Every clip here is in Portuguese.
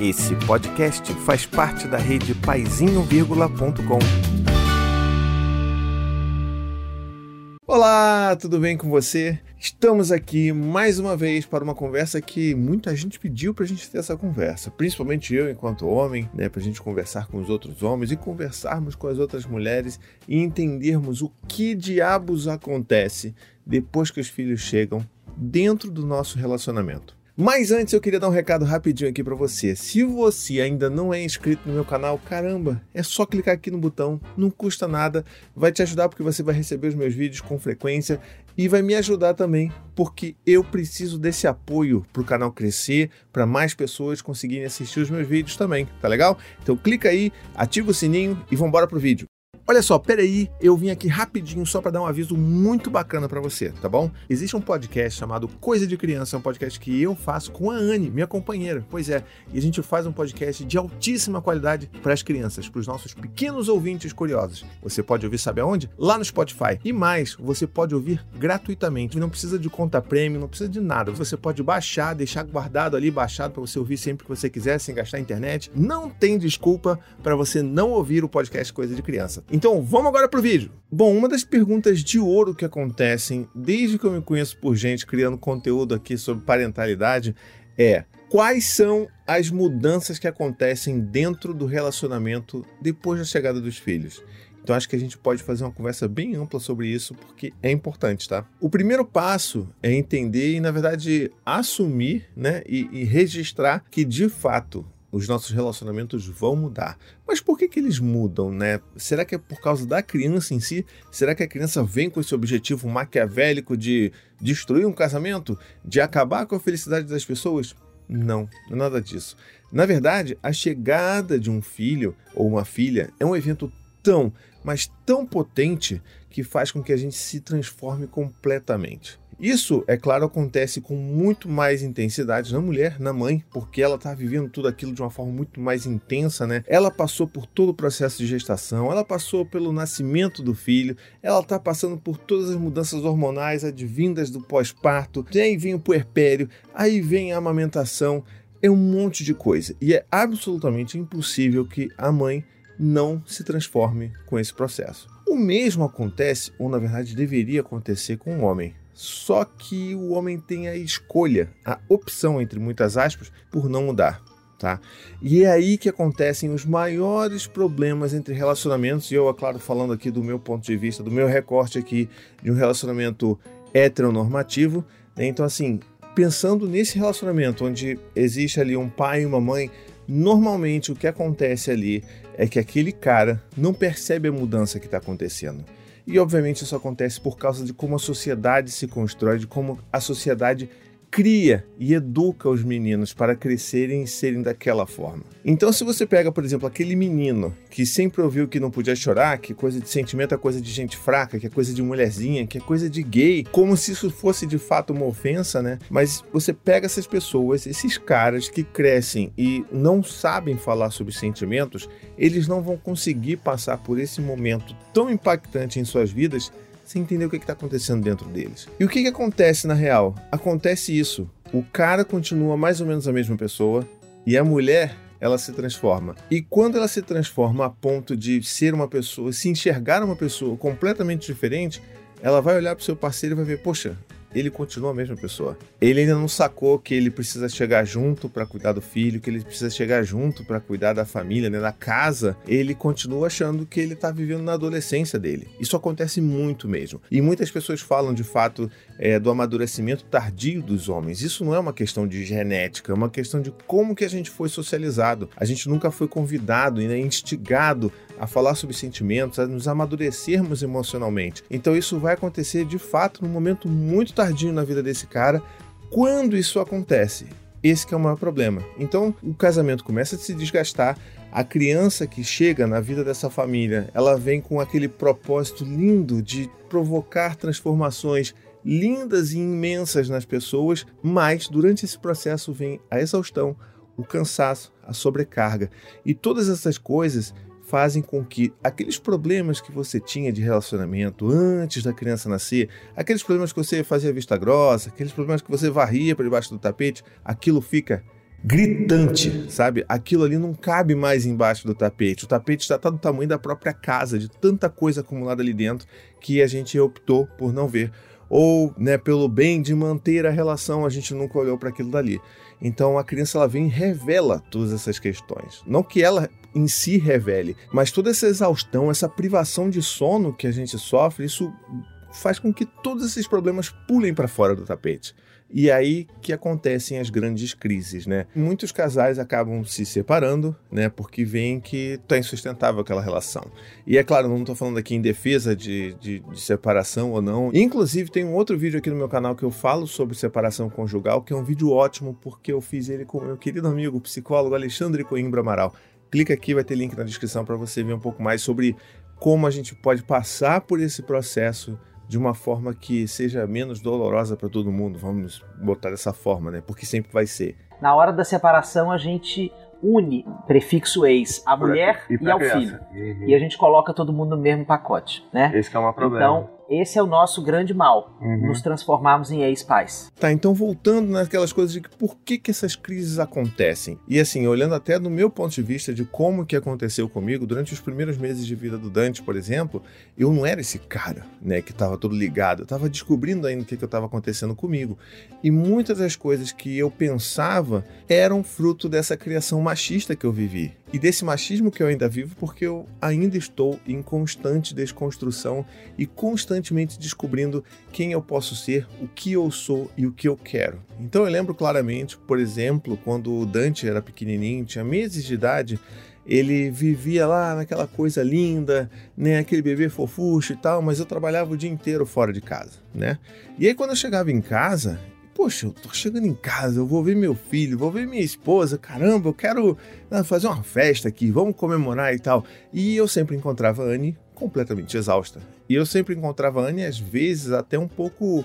Esse podcast faz parte da rede paizinho.com. Olá, tudo bem com você? Estamos aqui mais uma vez para uma conversa que muita gente pediu para a gente ter essa conversa, principalmente eu, enquanto homem, né, para a gente conversar com os outros homens e conversarmos com as outras mulheres e entendermos o que diabos acontece depois que os filhos chegam dentro do nosso relacionamento. Mas antes eu queria dar um recado rapidinho aqui para você. Se você ainda não é inscrito no meu canal, caramba, é só clicar aqui no botão, não custa nada, vai te ajudar porque você vai receber os meus vídeos com frequência e vai me ajudar também porque eu preciso desse apoio para o canal crescer, para mais pessoas conseguirem assistir os meus vídeos também, tá legal? Então clica aí, ativa o sininho e vamos embora pro vídeo. Olha só, peraí, eu vim aqui rapidinho só para dar um aviso muito bacana para você, tá bom? Existe um podcast chamado Coisa de Criança, um podcast que eu faço com a Anne, minha companheira. Pois é, e a gente faz um podcast de altíssima qualidade para as crianças, para os nossos pequenos ouvintes curiosos. Você pode ouvir, sabe aonde? Lá no Spotify. E mais, você pode ouvir gratuitamente. Não precisa de conta premium, não precisa de nada. Você pode baixar, deixar guardado ali, baixado para você ouvir sempre que você quiser, sem gastar internet. Não tem desculpa para você não ouvir o podcast Coisa de Criança. Então vamos agora pro vídeo. Bom, uma das perguntas de ouro que acontecem desde que eu me conheço por gente criando conteúdo aqui sobre parentalidade é quais são as mudanças que acontecem dentro do relacionamento depois da chegada dos filhos. Então acho que a gente pode fazer uma conversa bem ampla sobre isso porque é importante, tá? O primeiro passo é entender e, na verdade, assumir né, e, e registrar que de fato os nossos relacionamentos vão mudar. Mas por que, que eles mudam, né? Será que é por causa da criança em si? Será que a criança vem com esse objetivo maquiavélico de destruir um casamento? De acabar com a felicidade das pessoas? Não, nada disso. Na verdade, a chegada de um filho ou uma filha é um evento tão, mas tão potente que faz com que a gente se transforme completamente. Isso, é claro, acontece com muito mais intensidade na mulher, na mãe, porque ela está vivendo tudo aquilo de uma forma muito mais intensa, né? Ela passou por todo o processo de gestação, ela passou pelo nascimento do filho, ela está passando por todas as mudanças hormonais advindas do pós-parto, aí vem o puerpério, aí vem a amamentação, é um monte de coisa. E é absolutamente impossível que a mãe não se transforme com esse processo. O mesmo acontece, ou na verdade deveria acontecer com o homem. Só que o homem tem a escolha, a opção, entre muitas aspas, por não mudar. Tá? E é aí que acontecem os maiores problemas entre relacionamentos, e eu, é claro, falando aqui do meu ponto de vista, do meu recorte aqui de um relacionamento heteronormativo. Né? Então, assim, pensando nesse relacionamento onde existe ali um pai e uma mãe, normalmente o que acontece ali é que aquele cara não percebe a mudança que está acontecendo. E obviamente isso acontece por causa de como a sociedade se constrói, de como a sociedade cria e educa os meninos para crescerem e serem daquela forma. Então, se você pega, por exemplo, aquele menino que sempre ouviu que não podia chorar, que coisa de sentimento é coisa de gente fraca, que é coisa de mulherzinha, que é coisa de gay, como se isso fosse de fato uma ofensa, né? Mas você pega essas pessoas, esses caras que crescem e não sabem falar sobre sentimentos, eles não vão conseguir passar por esse momento tão impactante em suas vidas sem entender o que está acontecendo dentro deles. E o que, que acontece na real? Acontece isso. O cara continua mais ou menos a mesma pessoa e a mulher ela se transforma. E quando ela se transforma a ponto de ser uma pessoa, se enxergar uma pessoa completamente diferente, ela vai olhar para o seu parceiro e vai ver, poxa, ele continua a mesma pessoa. Ele ainda não sacou que ele precisa chegar junto para cuidar do filho, que ele precisa chegar junto para cuidar da família, né, da casa. Ele continua achando que ele está vivendo na adolescência dele. Isso acontece muito mesmo. E muitas pessoas falam de fato é, do amadurecimento tardio dos homens. Isso não é uma questão de genética, é uma questão de como que a gente foi socializado. A gente nunca foi convidado e né, instigado a falar sobre sentimentos, a nos amadurecermos emocionalmente. Então isso vai acontecer de fato num momento muito tardio na vida desse cara. Quando isso acontece? Esse é o maior problema. Então, o casamento começa a se desgastar, a criança que chega na vida dessa família, ela vem com aquele propósito lindo de provocar transformações lindas e imensas nas pessoas, mas durante esse processo vem a exaustão, o cansaço, a sobrecarga. E todas essas coisas fazem com que aqueles problemas que você tinha de relacionamento antes da criança nascer, aqueles problemas que você fazia vista grossa, aqueles problemas que você varria para debaixo do tapete, aquilo fica gritante, sabe? Aquilo ali não cabe mais embaixo do tapete. O tapete está do tamanho da própria casa, de tanta coisa acumulada ali dentro que a gente optou por não ver. Ou, né, pelo bem de manter a relação, a gente nunca olhou para aquilo dali. Então a criança ela vem e revela todas essas questões. Não que ela em si revele, mas toda essa exaustão, essa privação de sono que a gente sofre, isso faz com que todos esses problemas pulem para fora do tapete. E aí que acontecem as grandes crises, né? Muitos casais acabam se separando, né? Porque veem que está insustentável aquela relação. E é claro, não estou falando aqui em defesa de, de, de, separação ou não. Inclusive, tem um outro vídeo aqui no meu canal que eu falo sobre separação conjugal, que é um vídeo ótimo, porque eu fiz ele com meu querido amigo, psicólogo Alexandre Coimbra Amaral. Clica aqui, vai ter link na descrição para você ver um pouco mais sobre como a gente pode passar por esse processo de uma forma que seja menos dolorosa para todo mundo, vamos botar dessa forma, né? Porque sempre vai ser. Na hora da separação, a gente une prefixo ex à mulher e, e ao criança. filho. Uhum. E a gente coloca todo mundo no mesmo pacote, né? Esse é o problema. Então, esse é o nosso grande mal, uhum. nos transformarmos em ex-pais. Tá, então voltando naquelas coisas de por que, que essas crises acontecem. E assim, olhando até do meu ponto de vista de como que aconteceu comigo, durante os primeiros meses de vida do Dante, por exemplo, eu não era esse cara, né, que estava todo ligado. Eu estava descobrindo ainda o que, que estava acontecendo comigo. E muitas das coisas que eu pensava eram fruto dessa criação machista que eu vivi. E desse machismo que eu ainda vivo porque eu ainda estou em constante desconstrução e constantemente descobrindo quem eu posso ser, o que eu sou e o que eu quero. Então eu lembro claramente, por exemplo, quando o Dante era pequenininho, tinha meses de idade, ele vivia lá naquela coisa linda, né, aquele bebê fofucho e tal, mas eu trabalhava o dia inteiro fora de casa, né? E aí quando eu chegava em casa, poxa, eu tô chegando em casa, eu vou ver meu filho, vou ver minha esposa, caramba, eu quero ah, fazer uma festa aqui, vamos comemorar e tal. E eu sempre encontrava a Anne completamente exausta. E eu sempre encontrava a Anne, às vezes, até um pouco,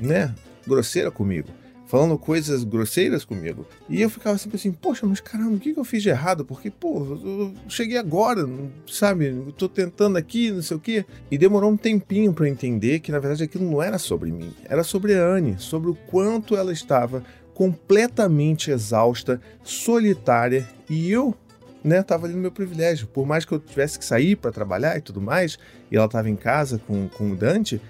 né, grosseira comigo falando coisas grosseiras comigo. E eu ficava sempre assim, poxa, mas caramba, o que, eu fiz de errado? Porque, pô, eu cheguei agora, sabe? Eu tô tentando aqui, não sei o quê. E demorou um tempinho para entender que, na verdade, aquilo não era sobre mim. Era sobre a Anne, sobre o quanto ela estava completamente exausta, solitária, e eu né, tava ali no meu privilégio. Por mais que eu tivesse que sair para trabalhar e tudo mais, e ela estava em casa com, com o Dante,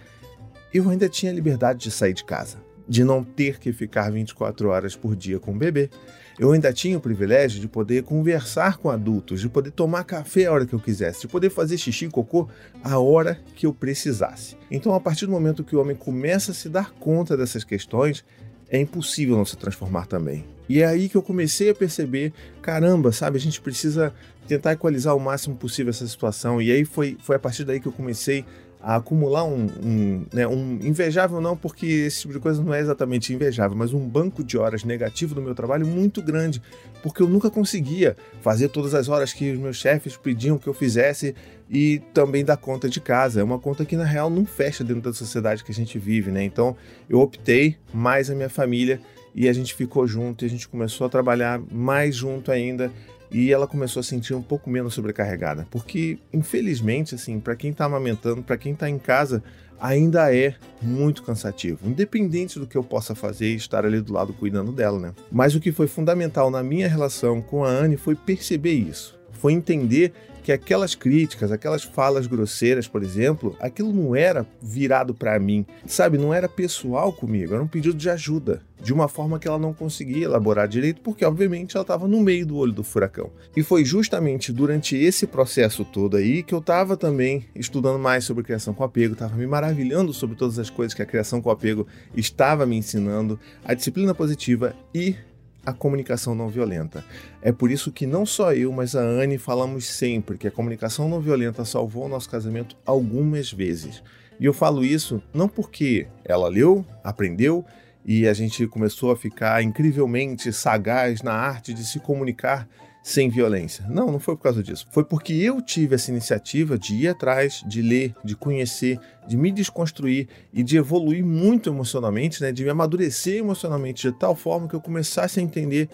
eu ainda tinha liberdade de sair de casa de não ter que ficar 24 horas por dia com o bebê. Eu ainda tinha o privilégio de poder conversar com adultos, de poder tomar café a hora que eu quisesse, de poder fazer xixi e cocô a hora que eu precisasse. Então, a partir do momento que o homem começa a se dar conta dessas questões, é impossível não se transformar também. E é aí que eu comecei a perceber, caramba, sabe, a gente precisa tentar equalizar o máximo possível essa situação. E aí foi, foi a partir daí que eu comecei a acumular um, um, né, um invejável não, porque esse tipo de coisa não é exatamente invejável, mas um banco de horas negativo do meu trabalho muito grande, porque eu nunca conseguia fazer todas as horas que os meus chefes pediam que eu fizesse e também dar conta de casa. É uma conta que na real não fecha dentro da sociedade que a gente vive, né? Então eu optei mais a minha família e a gente ficou junto e a gente começou a trabalhar mais junto ainda e ela começou a sentir um pouco menos sobrecarregada, porque infelizmente, assim, para quem está amamentando, para quem está em casa, ainda é muito cansativo, independente do que eu possa fazer e estar ali do lado cuidando dela, né? Mas o que foi fundamental na minha relação com a Anne foi perceber isso, foi entender que aquelas críticas, aquelas falas grosseiras, por exemplo, aquilo não era virado para mim, sabe? Não era pessoal comigo, era um pedido de ajuda, de uma forma que ela não conseguia elaborar direito, porque obviamente ela estava no meio do olho do furacão. E foi justamente durante esse processo todo aí que eu estava também estudando mais sobre criação com apego, estava me maravilhando sobre todas as coisas que a criação com apego estava me ensinando, a disciplina positiva e a comunicação não violenta. É por isso que não só eu, mas a Anne falamos sempre que a comunicação não violenta salvou o nosso casamento algumas vezes. E eu falo isso não porque ela leu, aprendeu e a gente começou a ficar incrivelmente sagaz na arte de se comunicar sem violência. Não, não foi por causa disso. Foi porque eu tive essa iniciativa de ir atrás, de ler, de conhecer, de me desconstruir e de evoluir muito emocionalmente, né? de me amadurecer emocionalmente de tal forma que eu começasse a entender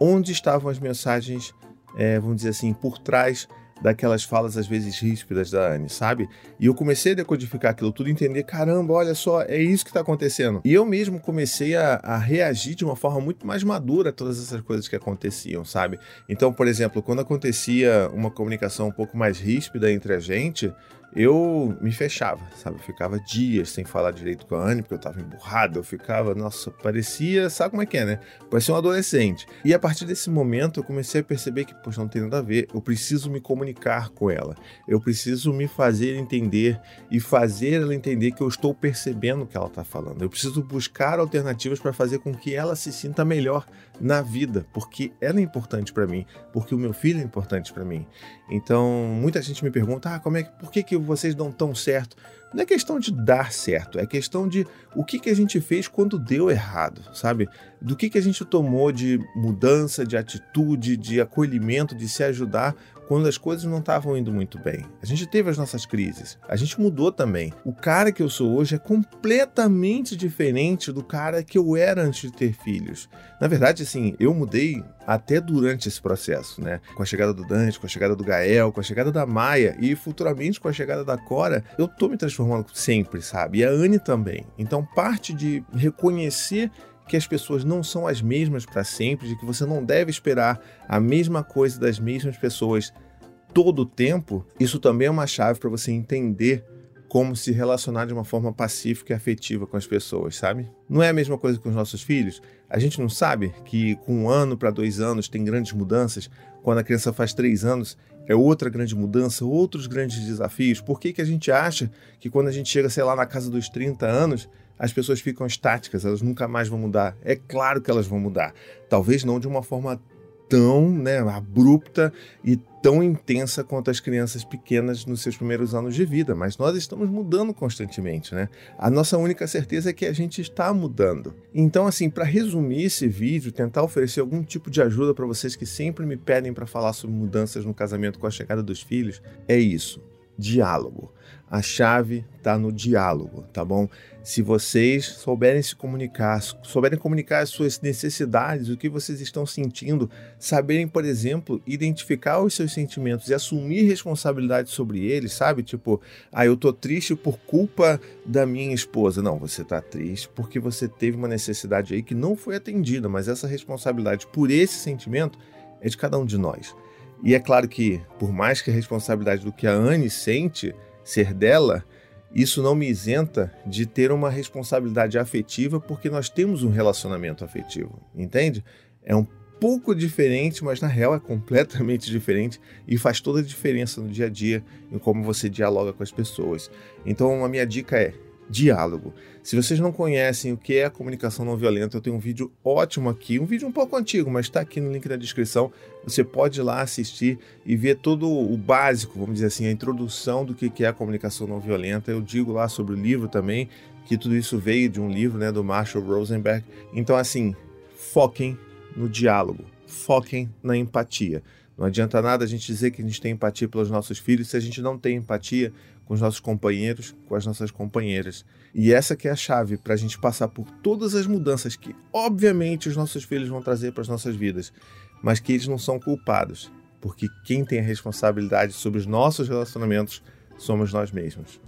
onde estavam as mensagens, é, vamos dizer assim, por trás daquelas falas às vezes ríspidas da Anne, sabe? E eu comecei a decodificar aquilo tudo entender, caramba, olha só, é isso que está acontecendo. E eu mesmo comecei a, a, reagir de uma forma muito mais madura a todas essas coisas que aconteciam, sabe? Então, por exemplo, quando acontecia uma comunicação um pouco mais ríspida entre a gente, eu me fechava, sabe? Eu ficava dias sem falar direito com a Anne, porque eu tava emburrado, eu ficava, nossa, parecia, sabe como é que é, né? Parecia um adolescente. E a partir desse momento eu comecei a perceber que, poxa, não tem nada a ver, eu preciso me comunicar com ela, eu preciso me fazer entender e fazer ela entender que eu estou percebendo o que ela tá falando. Eu preciso buscar alternativas para fazer com que ela se sinta melhor na vida, porque ela é importante para mim, porque o meu filho é importante para mim. Então, muita gente me pergunta: ah, como é que, por que, que vocês dão tão certo? Não é questão de dar certo, é questão de o que, que a gente fez quando deu errado, sabe? Do que, que a gente tomou de mudança, de atitude, de acolhimento, de se ajudar quando as coisas não estavam indo muito bem. A gente teve as nossas crises, a gente mudou também. O cara que eu sou hoje é completamente diferente do cara que eu era antes de ter filhos. Na verdade, assim, eu mudei até durante esse processo, né? Com a chegada do Dante, com a chegada do Gael, com a chegada da Maia e futuramente com a chegada da Cora, eu tô me transformando sempre, sabe? E a Anne também. Então, parte de reconhecer que as pessoas não são as mesmas para sempre, de que você não deve esperar a mesma coisa das mesmas pessoas todo o tempo, isso também é uma chave para você entender como se relacionar de uma forma pacífica e afetiva com as pessoas, sabe? Não é a mesma coisa com os nossos filhos? A gente não sabe que com um ano para dois anos tem grandes mudanças, quando a criança faz três anos é outra grande mudança, outros grandes desafios. Por que, que a gente acha que quando a gente chega, sei lá, na casa dos 30 anos, as pessoas ficam estáticas, elas nunca mais vão mudar. É claro que elas vão mudar. Talvez não de uma forma tão né, abrupta e tão intensa quanto as crianças pequenas nos seus primeiros anos de vida, mas nós estamos mudando constantemente, né? A nossa única certeza é que a gente está mudando. Então, assim, para resumir esse vídeo, tentar oferecer algum tipo de ajuda para vocês que sempre me pedem para falar sobre mudanças no casamento com a chegada dos filhos, é isso: diálogo. A chave está no diálogo, tá bom? Se vocês souberem se comunicar, souberem comunicar as suas necessidades, o que vocês estão sentindo, saberem, por exemplo, identificar os seus sentimentos e assumir responsabilidade sobre eles, sabe? Tipo, ah, eu tô triste por culpa da minha esposa. Não, você tá triste porque você teve uma necessidade aí que não foi atendida, mas essa responsabilidade por esse sentimento é de cada um de nós. E é claro que, por mais que a responsabilidade do que a Anne sente ser dela, isso não me isenta de ter uma responsabilidade afetiva porque nós temos um relacionamento afetivo, entende? É um pouco diferente, mas na real é completamente diferente e faz toda a diferença no dia a dia em como você dialoga com as pessoas. Então, a minha dica é: diálogo. Se vocês não conhecem o que é a comunicação não violenta, eu tenho um vídeo ótimo aqui, um vídeo um pouco antigo, mas está aqui no link da descrição. Você pode ir lá assistir e ver todo o básico, vamos dizer assim, a introdução do que é a comunicação não violenta. Eu digo lá sobre o livro também, que tudo isso veio de um livro né, do Marshall Rosenberg. Então, assim, foquem no diálogo, foquem na empatia. Não adianta nada a gente dizer que a gente tem empatia pelos nossos filhos se a gente não tem empatia com os nossos companheiros, com as nossas companheiras. E essa que é a chave para a gente passar por todas as mudanças que, obviamente, os nossos filhos vão trazer para as nossas vidas, mas que eles não são culpados, porque quem tem a responsabilidade sobre os nossos relacionamentos somos nós mesmos.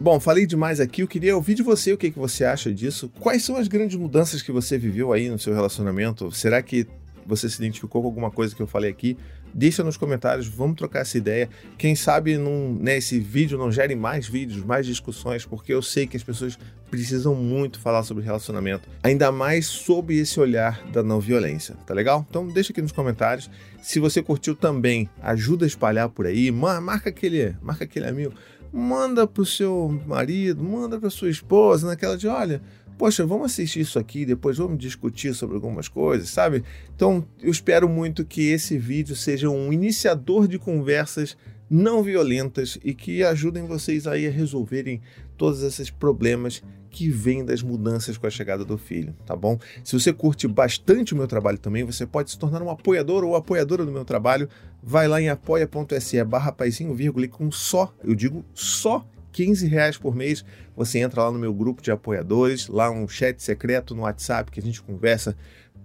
Bom, falei demais aqui, eu queria ouvir de você o que, que você acha disso. Quais são as grandes mudanças que você viveu aí no seu relacionamento? Será que você se identificou com alguma coisa que eu falei aqui? Deixa nos comentários, vamos trocar essa ideia. Quem sabe num, né, esse vídeo não gere mais vídeos, mais discussões, porque eu sei que as pessoas precisam muito falar sobre relacionamento, ainda mais sob esse olhar da não violência, tá legal? Então deixa aqui nos comentários. Se você curtiu também, ajuda a espalhar por aí, marca aquele, marca aquele amigo, manda pro seu marido, manda pra sua esposa, naquela de, olha, poxa, vamos assistir isso aqui, depois vamos discutir sobre algumas coisas, sabe? Então, eu espero muito que esse vídeo seja um iniciador de conversas não violentas e que ajudem vocês aí a resolverem todos esses problemas que vêm das mudanças com a chegada do filho, tá bom? Se você curte bastante o meu trabalho também, você pode se tornar um apoiador ou apoiadora do meu trabalho. Vai lá em apoia.se barra paizinho, vírgula, com só, eu digo só 15 reais por mês, você entra lá no meu grupo de apoiadores, lá um chat secreto no WhatsApp que a gente conversa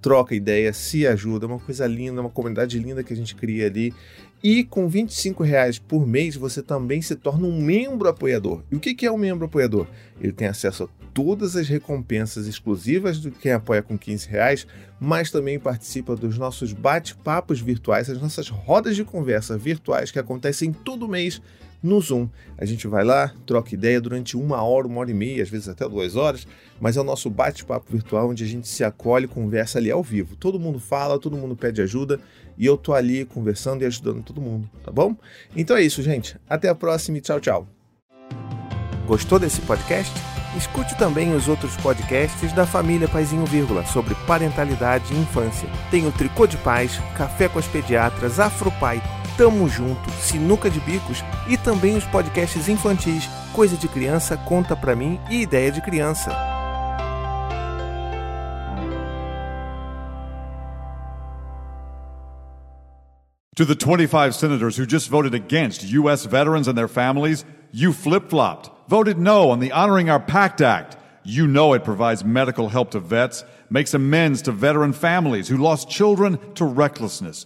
troca ideia, se ajuda, é uma coisa linda, uma comunidade linda que a gente cria ali. E com 25 reais por mês você também se torna um membro apoiador. E o que é um membro apoiador? Ele tem acesso a todas as recompensas exclusivas do quem apoia com 15 reais, mas também participa dos nossos bate-papos virtuais, as nossas rodas de conversa virtuais que acontecem todo mês no Zoom. A gente vai lá, troca ideia durante uma hora, uma hora e meia, às vezes até duas horas, mas é o nosso bate-papo virtual onde a gente se acolhe e conversa ali ao vivo. Todo mundo fala, todo mundo pede ajuda e eu tô ali conversando e ajudando todo mundo, tá bom? Então é isso, gente. Até a próxima e tchau, tchau. Gostou desse podcast? Escute também os outros podcasts da família Paizinho Vírgula sobre parentalidade e infância. Tem o Tricô de Paz, Café com as Pediatras, Afropai, Tamo Junto, Sinuca de Bicos e também os podcasts infantis Coisa de Criança, Conta Pra Mim e Ideia de Criança. To the 25 senators who just voted against U.S. veterans and their families, you flip flopped, voted no on the Honoring Our Pact Act. You know it provides medical help to vets, makes amends to veteran families who lost children to recklessness.